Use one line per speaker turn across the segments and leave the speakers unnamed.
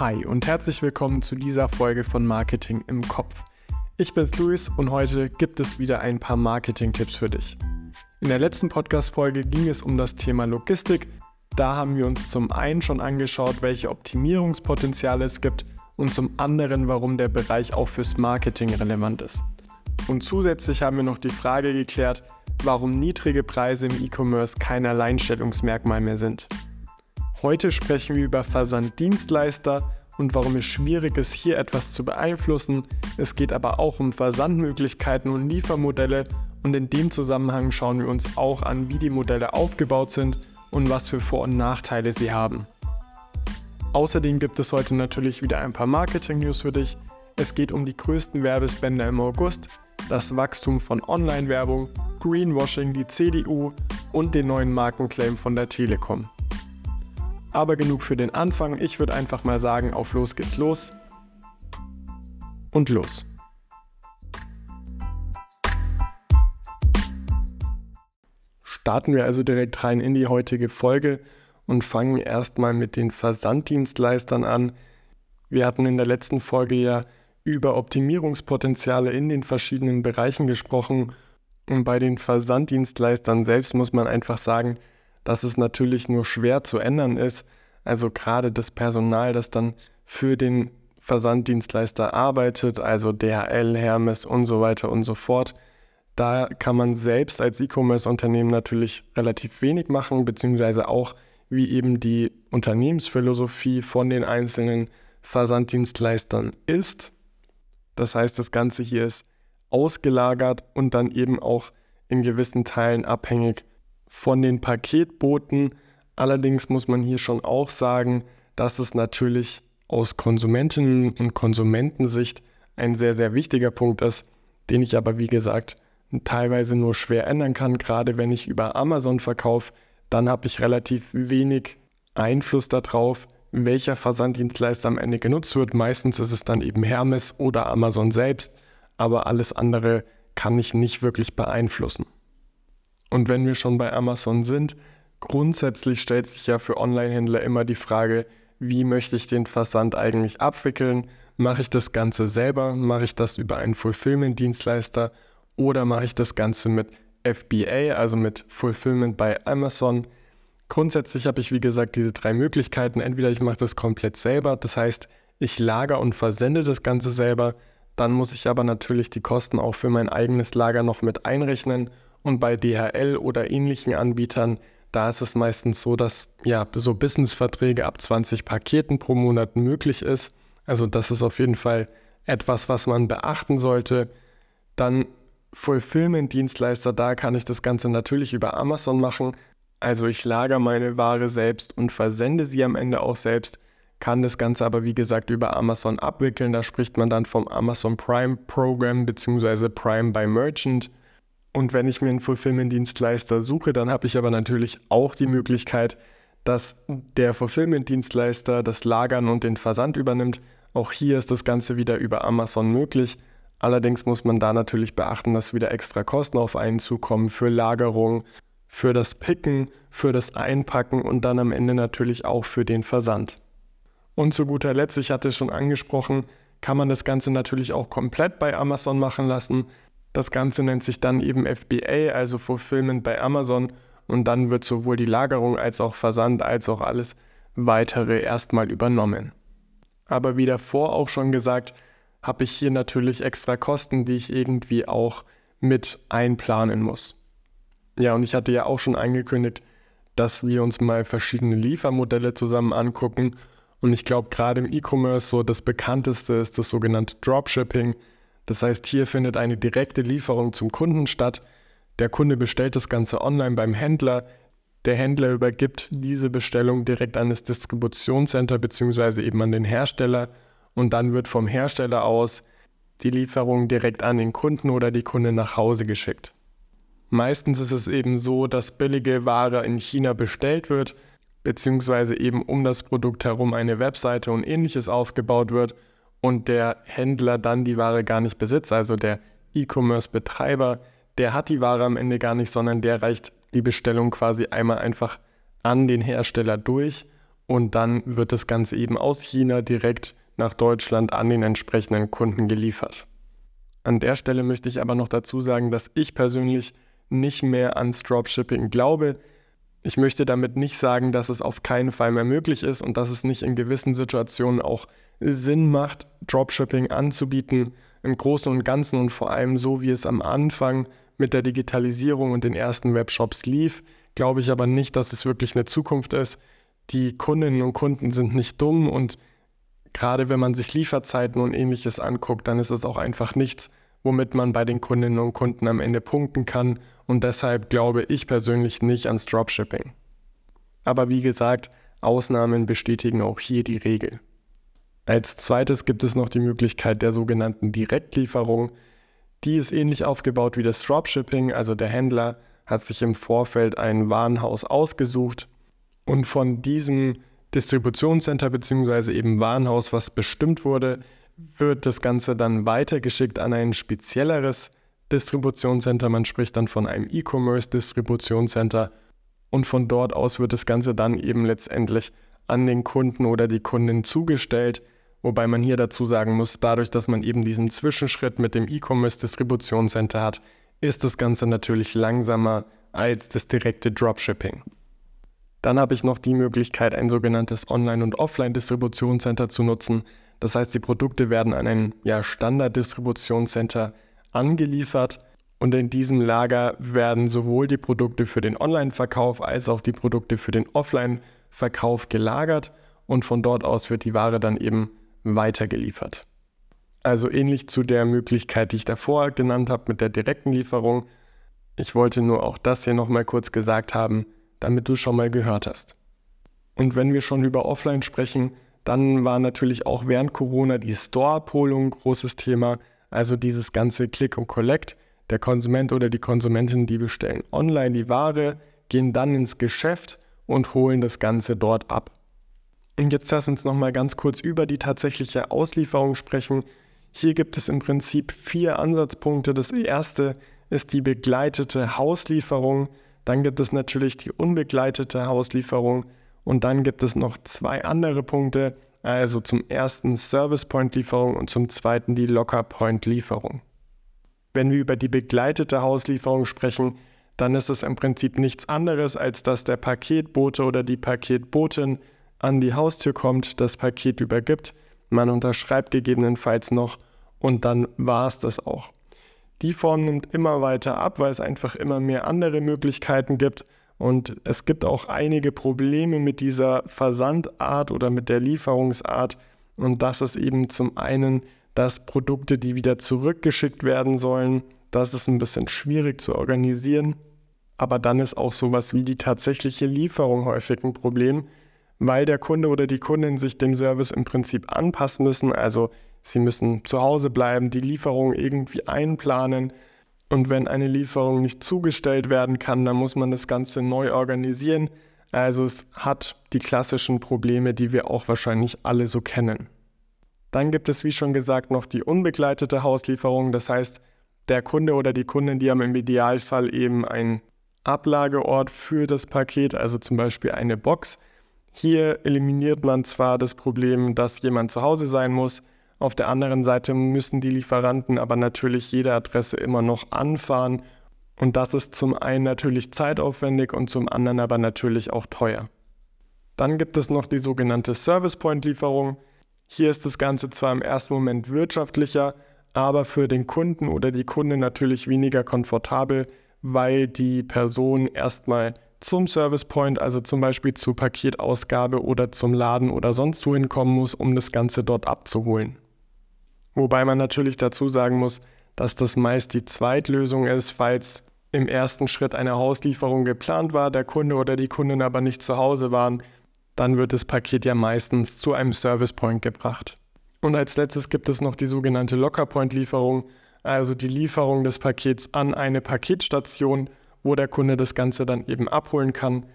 Hi und herzlich willkommen zu dieser Folge von Marketing im Kopf. Ich bin Luis und heute gibt es wieder ein paar Marketing-Tipps für dich. In der letzten Podcast-Folge ging es um das Thema Logistik. Da haben wir uns zum einen schon angeschaut, welche Optimierungspotenziale es gibt und zum anderen, warum der Bereich auch fürs Marketing relevant ist. Und zusätzlich haben wir noch die Frage geklärt, warum niedrige Preise im E-Commerce kein Alleinstellungsmerkmal mehr sind. Heute sprechen wir über Versanddienstleister und warum es schwierig ist, hier etwas zu beeinflussen. Es geht aber auch um Versandmöglichkeiten und Liefermodelle und in dem Zusammenhang schauen wir uns auch an, wie die Modelle aufgebaut sind und was für Vor- und Nachteile sie haben. Außerdem gibt es heute natürlich wieder ein paar Marketing-News für dich. Es geht um die größten Werbespender im August, das Wachstum von Online-Werbung, Greenwashing, die CDU und den neuen Markenclaim von der Telekom. Aber genug für den Anfang. Ich würde einfach mal sagen, auf los geht's los. Und los. Starten wir also direkt rein in die heutige Folge und fangen erstmal mit den Versanddienstleistern an. Wir hatten in der letzten Folge ja über Optimierungspotenziale in den verschiedenen Bereichen gesprochen und bei den Versanddienstleistern selbst muss man einfach sagen, dass es natürlich nur schwer zu ändern ist. Also gerade das Personal, das dann für den Versanddienstleister arbeitet, also DHL, Hermes und so weiter und so fort. Da kann man selbst als E-Commerce-Unternehmen natürlich relativ wenig machen, beziehungsweise auch wie eben die Unternehmensphilosophie von den einzelnen Versanddienstleistern ist. Das heißt, das Ganze hier ist ausgelagert und dann eben auch in gewissen Teilen abhängig von den Paketboten. Allerdings muss man hier schon auch sagen, dass es natürlich aus Konsumentinnen- und Konsumentensicht ein sehr, sehr wichtiger Punkt ist, den ich aber wie gesagt teilweise nur schwer ändern kann. Gerade wenn ich über Amazon verkaufe, dann habe ich relativ wenig Einfluss darauf, welcher Versanddienstleister am Ende genutzt wird. Meistens ist es dann eben Hermes oder Amazon selbst, aber alles andere kann ich nicht wirklich beeinflussen. Und wenn wir schon bei Amazon sind, grundsätzlich stellt sich ja für Online-Händler immer die Frage, wie möchte ich den Versand eigentlich abwickeln? Mache ich das Ganze selber? Mache ich das über einen Fulfillment-Dienstleister? Oder mache ich das Ganze mit FBA, also mit Fulfillment bei Amazon? Grundsätzlich habe ich, wie gesagt, diese drei Möglichkeiten. Entweder ich mache das komplett selber, das heißt, ich lager und versende das Ganze selber. Dann muss ich aber natürlich die Kosten auch für mein eigenes Lager noch mit einrechnen und bei DHL oder ähnlichen Anbietern, da ist es meistens so, dass ja so Businessverträge ab 20 Paketen pro Monat möglich ist. Also das ist auf jeden Fall etwas, was man beachten sollte. Dann Fulfillment-Dienstleister, da kann ich das Ganze natürlich über Amazon machen. Also ich lagere meine Ware selbst und versende sie am Ende auch selbst, kann das Ganze aber wie gesagt über Amazon abwickeln. Da spricht man dann vom Amazon Prime Program bzw. Prime by Merchant. Und wenn ich mir einen Fulfillment-Dienstleister suche, dann habe ich aber natürlich auch die Möglichkeit, dass der Fulfillment-Dienstleister das Lagern und den Versand übernimmt. Auch hier ist das Ganze wieder über Amazon möglich. Allerdings muss man da natürlich beachten, dass wieder extra Kosten auf einen zukommen für Lagerung, für das Picken, für das Einpacken und dann am Ende natürlich auch für den Versand. Und zu guter Letzt, ich hatte schon angesprochen, kann man das Ganze natürlich auch komplett bei Amazon machen lassen. Das Ganze nennt sich dann eben FBA, also Fulfillment bei Amazon. Und dann wird sowohl die Lagerung als auch Versand als auch alles weitere erstmal übernommen. Aber wie davor auch schon gesagt, habe ich hier natürlich extra Kosten, die ich irgendwie auch mit einplanen muss. Ja, und ich hatte ja auch schon angekündigt, dass wir uns mal verschiedene Liefermodelle zusammen angucken. Und ich glaube, gerade im E-Commerce so das bekannteste ist das sogenannte Dropshipping. Das heißt, hier findet eine direkte Lieferung zum Kunden statt. Der Kunde bestellt das Ganze online beim Händler. Der Händler übergibt diese Bestellung direkt an das Distributionscenter bzw. eben an den Hersteller und dann wird vom Hersteller aus die Lieferung direkt an den Kunden oder die Kunde nach Hause geschickt. Meistens ist es eben so, dass billige Ware in China bestellt wird, beziehungsweise eben um das Produkt herum eine Webseite und ähnliches aufgebaut wird und der Händler dann die Ware gar nicht besitzt, also der E-Commerce-Betreiber, der hat die Ware am Ende gar nicht, sondern der reicht die Bestellung quasi einmal einfach an den Hersteller durch und dann wird das Ganze eben aus China direkt nach Deutschland an den entsprechenden Kunden geliefert. An der Stelle möchte ich aber noch dazu sagen, dass ich persönlich nicht mehr ans Dropshipping glaube. Ich möchte damit nicht sagen, dass es auf keinen Fall mehr möglich ist und dass es nicht in gewissen Situationen auch Sinn macht, Dropshipping anzubieten, im Großen und Ganzen und vor allem so, wie es am Anfang mit der Digitalisierung und den ersten Webshops lief, glaube ich aber nicht, dass es wirklich eine Zukunft ist. Die Kundinnen und Kunden sind nicht dumm und gerade wenn man sich Lieferzeiten und ähnliches anguckt, dann ist es auch einfach nichts, womit man bei den Kundinnen und Kunden am Ende punkten kann und deshalb glaube ich persönlich nicht ans Dropshipping. Aber wie gesagt, Ausnahmen bestätigen auch hier die Regel. Als zweites gibt es noch die Möglichkeit der sogenannten Direktlieferung. Die ist ähnlich aufgebaut wie das Dropshipping, also der Händler hat sich im Vorfeld ein Warenhaus ausgesucht und von diesem Distributionscenter bzw. eben Warenhaus, was bestimmt wurde, wird das Ganze dann weitergeschickt an ein spezielleres Distributionscenter. Man spricht dann von einem E-Commerce-Distributionscenter und von dort aus wird das Ganze dann eben letztendlich an den Kunden oder die Kundin zugestellt. Wobei man hier dazu sagen muss, dadurch, dass man eben diesen Zwischenschritt mit dem E-Commerce-Distributionscenter hat, ist das Ganze natürlich langsamer als das direkte Dropshipping. Dann habe ich noch die Möglichkeit, ein sogenanntes Online- und Offline-Distributionscenter zu nutzen. Das heißt, die Produkte werden an ein ja, Standard-Distributionscenter angeliefert und in diesem Lager werden sowohl die Produkte für den Online-Verkauf als auch die Produkte für den Offline-Verkauf gelagert und von dort aus wird die Ware dann eben weitergeliefert. Also ähnlich zu der Möglichkeit, die ich davor genannt habe mit der direkten Lieferung. Ich wollte nur auch das hier nochmal kurz gesagt haben, damit du schon mal gehört hast. Und wenn wir schon über Offline sprechen, dann war natürlich auch während Corona die Store-Abholung ein großes Thema. Also dieses ganze Click und Collect. Der Konsument oder die Konsumentin, die bestellen online die Ware, gehen dann ins Geschäft und holen das Ganze dort ab. Und jetzt lass uns nochmal ganz kurz über die tatsächliche Auslieferung sprechen. Hier gibt es im Prinzip vier Ansatzpunkte. Das erste ist die begleitete Hauslieferung. Dann gibt es natürlich die unbegleitete Hauslieferung. Und dann gibt es noch zwei andere Punkte. Also zum ersten Service Point Lieferung und zum zweiten die Locker Point Lieferung. Wenn wir über die begleitete Hauslieferung sprechen, dann ist es im Prinzip nichts anderes, als dass der Paketbote oder die Paketbotin an die Haustür kommt, das Paket übergibt, man unterschreibt gegebenenfalls noch und dann war es das auch. Die Form nimmt immer weiter ab, weil es einfach immer mehr andere Möglichkeiten gibt und es gibt auch einige Probleme mit dieser Versandart oder mit der Lieferungsart und das ist eben zum einen, dass Produkte, die wieder zurückgeschickt werden sollen, das ist ein bisschen schwierig zu organisieren. Aber dann ist auch sowas wie die tatsächliche Lieferung häufig ein Problem, weil der Kunde oder die Kundin sich dem Service im Prinzip anpassen müssen. Also sie müssen zu Hause bleiben, die Lieferung irgendwie einplanen. Und wenn eine Lieferung nicht zugestellt werden kann, dann muss man das Ganze neu organisieren. Also es hat die klassischen Probleme, die wir auch wahrscheinlich alle so kennen. Dann gibt es, wie schon gesagt, noch die unbegleitete Hauslieferung. Das heißt, der Kunde oder die Kundin, die haben im Idealfall eben einen Ablageort für das Paket, also zum Beispiel eine Box, hier eliminiert man zwar das Problem, dass jemand zu Hause sein muss, auf der anderen Seite müssen die Lieferanten aber natürlich jede Adresse immer noch anfahren und das ist zum einen natürlich zeitaufwendig und zum anderen aber natürlich auch teuer. Dann gibt es noch die sogenannte Service Point Lieferung. Hier ist das Ganze zwar im ersten Moment wirtschaftlicher, aber für den Kunden oder die Kunde natürlich weniger komfortabel, weil die Person erstmal zum Service Point, also zum Beispiel zur Paketausgabe oder zum Laden oder sonst wohin kommen muss, um das Ganze dort abzuholen. Wobei man natürlich dazu sagen muss, dass das meist die Zweitlösung ist, falls im ersten Schritt eine Hauslieferung geplant war, der Kunde oder die Kundin aber nicht zu Hause waren, dann wird das Paket ja meistens zu einem Service Point gebracht. Und als letztes gibt es noch die sogenannte Locker Point Lieferung, also die Lieferung des Pakets an eine Paketstation wo der Kunde das Ganze dann eben abholen kann.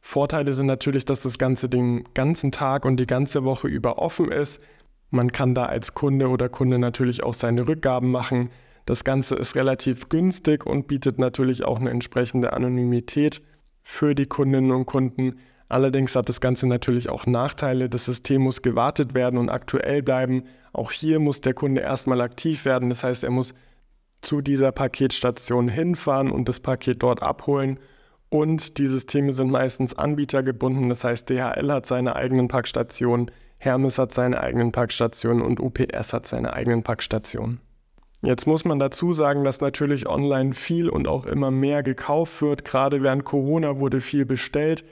Vorteile sind natürlich, dass das Ganze den ganzen Tag und die ganze Woche über offen ist. Man kann da als Kunde oder Kunde natürlich auch seine Rückgaben machen. Das Ganze ist relativ günstig und bietet natürlich auch eine entsprechende Anonymität für die Kundinnen und Kunden. Allerdings hat das Ganze natürlich auch Nachteile. Das System muss gewartet werden und aktuell bleiben. Auch hier muss der Kunde erstmal aktiv werden. Das heißt, er muss zu dieser Paketstation hinfahren und das Paket dort abholen. Und die Systeme sind meistens anbietergebunden. Das heißt, DHL hat seine eigenen Packstationen, Hermes hat seine eigenen Packstationen und UPS hat seine eigenen Packstationen. Jetzt muss man dazu sagen, dass natürlich online viel und auch immer mehr gekauft wird. Gerade während Corona wurde viel bestellt.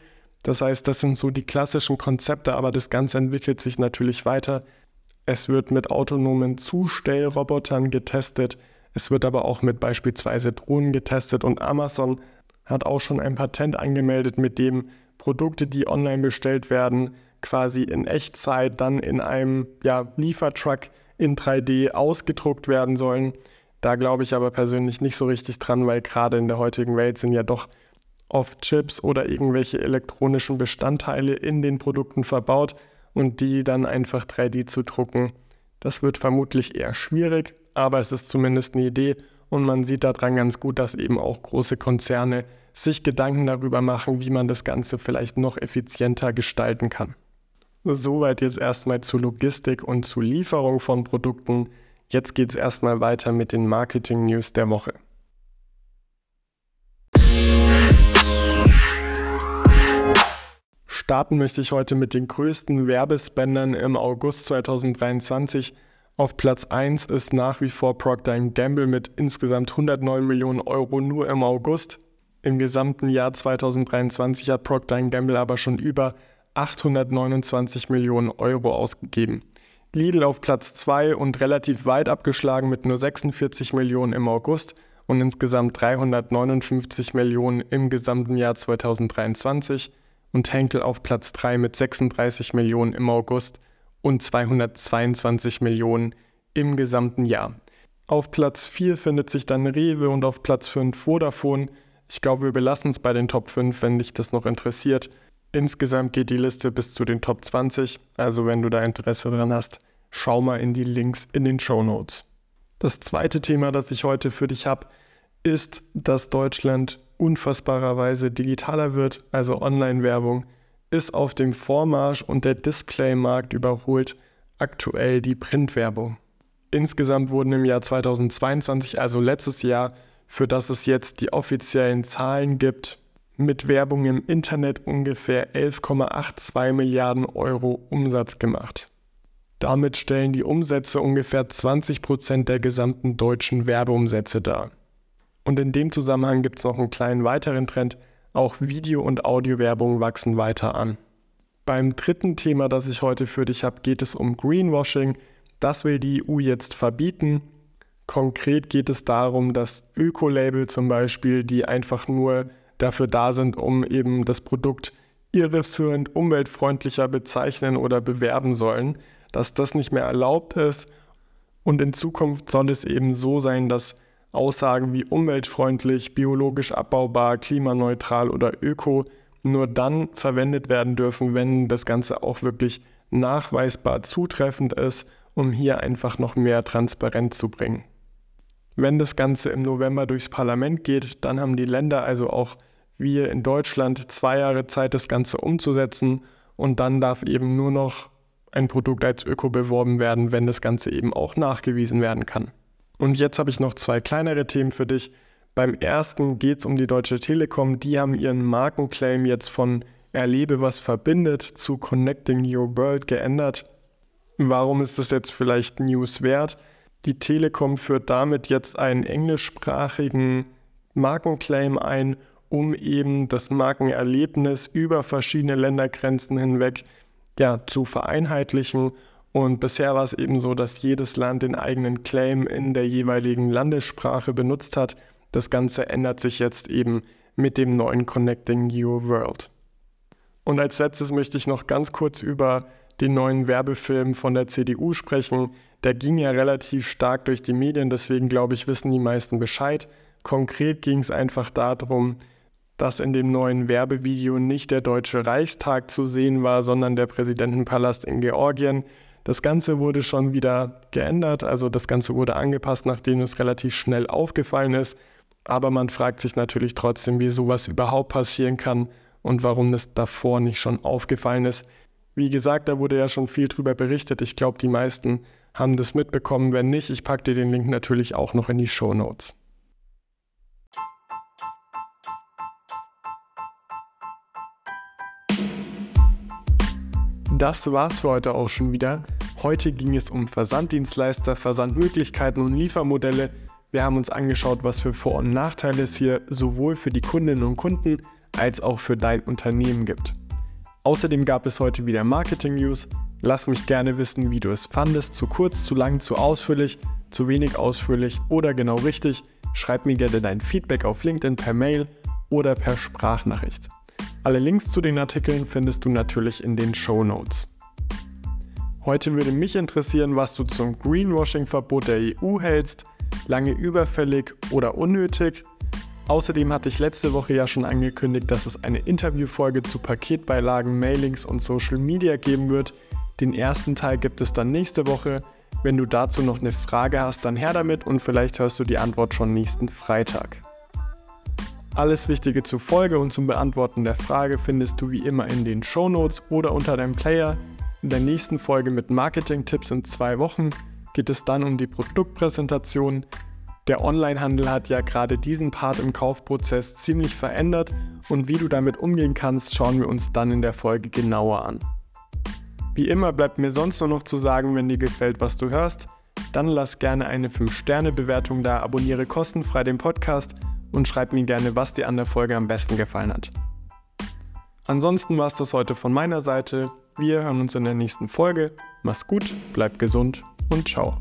Das heißt, das sind so die klassischen Konzepte, aber das Ganze entwickelt sich natürlich weiter. Es wird mit autonomen Zustellrobotern getestet. Es wird aber auch mit beispielsweise Drohnen getestet und Amazon hat auch schon ein Patent angemeldet, mit dem Produkte, die online bestellt werden, quasi in Echtzeit dann in einem ja, Liefertruck in 3D ausgedruckt werden sollen. Da glaube ich aber persönlich nicht so richtig dran, weil gerade in der heutigen Welt sind ja doch oft Chips oder irgendwelche elektronischen Bestandteile in den Produkten verbaut und die dann einfach 3D zu drucken. Das wird vermutlich eher schwierig, aber es ist zumindest eine Idee und man sieht daran ganz gut, dass eben auch große Konzerne sich Gedanken darüber machen, wie man das Ganze vielleicht noch effizienter gestalten kann. Soweit jetzt erstmal zu Logistik und zu Lieferung von Produkten. Jetzt geht es erstmal weiter mit den Marketing-News der Woche. Starten möchte ich heute mit den größten Werbespendern im August 2023. Auf Platz 1 ist nach wie vor Procter Gamble mit insgesamt 109 Millionen Euro nur im August. Im gesamten Jahr 2023 hat Procter Gamble aber schon über 829 Millionen Euro ausgegeben. Lidl auf Platz 2 und relativ weit abgeschlagen mit nur 46 Millionen im August und insgesamt 359 Millionen im gesamten Jahr 2023 und Henkel auf Platz 3 mit 36 Millionen im August und 222 Millionen im gesamten Jahr. Auf Platz 4 findet sich dann Rewe und auf Platz 5 Vodafone. Ich glaube, wir belassen es bei den Top 5, wenn dich das noch interessiert. Insgesamt geht die Liste bis zu den Top 20, also wenn du da Interesse dran hast, schau mal in die Links in den Show Notes. Das zweite Thema, das ich heute für dich habe, ist, dass Deutschland unfassbarerweise digitaler wird, also Online-Werbung ist auf dem Vormarsch und der Displaymarkt überholt aktuell die Printwerbung. Insgesamt wurden im Jahr 2022, also letztes Jahr, für das es jetzt die offiziellen Zahlen gibt, mit Werbung im Internet ungefähr 11,82 Milliarden Euro Umsatz gemacht. Damit stellen die Umsätze ungefähr 20 Prozent der gesamten deutschen Werbeumsätze dar. Und in dem Zusammenhang gibt es noch einen kleinen weiteren Trend, auch Video- und Audiowerbung wachsen weiter an. Beim dritten Thema, das ich heute für dich habe, geht es um Greenwashing. Das will die EU jetzt verbieten. Konkret geht es darum, dass Ökolabel zum Beispiel, die einfach nur dafür da sind, um eben das Produkt irreführend umweltfreundlicher bezeichnen oder bewerben sollen, dass das nicht mehr erlaubt ist. Und in Zukunft soll es eben so sein, dass Aussagen wie umweltfreundlich, biologisch abbaubar, klimaneutral oder öko nur dann verwendet werden dürfen, wenn das Ganze auch wirklich nachweisbar zutreffend ist, um hier einfach noch mehr Transparenz zu bringen. Wenn das Ganze im November durchs Parlament geht, dann haben die Länder, also auch wir in Deutschland, zwei Jahre Zeit, das Ganze umzusetzen und dann darf eben nur noch ein Produkt als Öko beworben werden, wenn das Ganze eben auch nachgewiesen werden kann. Und jetzt habe ich noch zwei kleinere Themen für dich. Beim ersten geht es um die Deutsche Telekom. Die haben ihren Markenclaim jetzt von Erlebe, was verbindet zu Connecting Your World geändert. Warum ist das jetzt vielleicht News wert? Die Telekom führt damit jetzt einen englischsprachigen Markenclaim ein, um eben das Markenerlebnis über verschiedene Ländergrenzen hinweg ja, zu vereinheitlichen und bisher war es eben so, dass jedes Land den eigenen Claim in der jeweiligen Landessprache benutzt hat. Das Ganze ändert sich jetzt eben mit dem neuen Connecting Your World. Und als letztes möchte ich noch ganz kurz über den neuen Werbefilm von der CDU sprechen. Der ging ja relativ stark durch die Medien, deswegen glaube ich, wissen die meisten Bescheid. Konkret ging es einfach darum, dass in dem neuen Werbevideo nicht der Deutsche Reichstag zu sehen war, sondern der Präsidentenpalast in Georgien. Das Ganze wurde schon wieder geändert, also das Ganze wurde angepasst, nachdem es relativ schnell aufgefallen ist. Aber man fragt sich natürlich trotzdem, wie sowas überhaupt passieren kann und warum das davor nicht schon aufgefallen ist. Wie gesagt, da wurde ja schon viel drüber berichtet. Ich glaube, die meisten haben das mitbekommen. Wenn nicht, ich packe dir den Link natürlich auch noch in die Show Notes. Das war's für heute auch schon wieder. Heute ging es um Versanddienstleister, Versandmöglichkeiten und Liefermodelle. Wir haben uns angeschaut, was für Vor- und Nachteile es hier sowohl für die Kundinnen und Kunden als auch für dein Unternehmen gibt. Außerdem gab es heute wieder Marketing News. Lass mich gerne wissen, wie du es fandest. Zu kurz, zu lang, zu ausführlich, zu wenig ausführlich oder genau richtig. Schreib mir gerne dein Feedback auf LinkedIn per Mail oder per Sprachnachricht. Alle Links zu den Artikeln findest du natürlich in den Show Notes. Heute würde mich interessieren, was du zum Greenwashing-Verbot der EU hältst, lange überfällig oder unnötig Außerdem hatte ich letzte Woche ja schon angekündigt, dass es eine Interviewfolge zu Paketbeilagen, Mailings und Social Media geben wird. Den ersten Teil gibt es dann nächste Woche. Wenn du dazu noch eine Frage hast, dann her damit und vielleicht hörst du die Antwort schon nächsten Freitag. Alles Wichtige zur Folge und zum Beantworten der Frage findest du wie immer in den Show Notes oder unter deinem Player. In der nächsten Folge mit Marketing-Tipps in zwei Wochen geht es dann um die Produktpräsentation, der Onlinehandel hat ja gerade diesen Part im Kaufprozess ziemlich verändert und wie du damit umgehen kannst, schauen wir uns dann in der Folge genauer an. Wie immer bleibt mir sonst nur noch zu sagen, wenn dir gefällt, was du hörst, dann lass gerne eine 5-Sterne-Bewertung da, abonniere kostenfrei den Podcast und schreib mir gerne, was dir an der Folge am besten gefallen hat. Ansonsten war es das heute von meiner Seite. Wir hören uns in der nächsten Folge. Mach's gut, bleib gesund und ciao.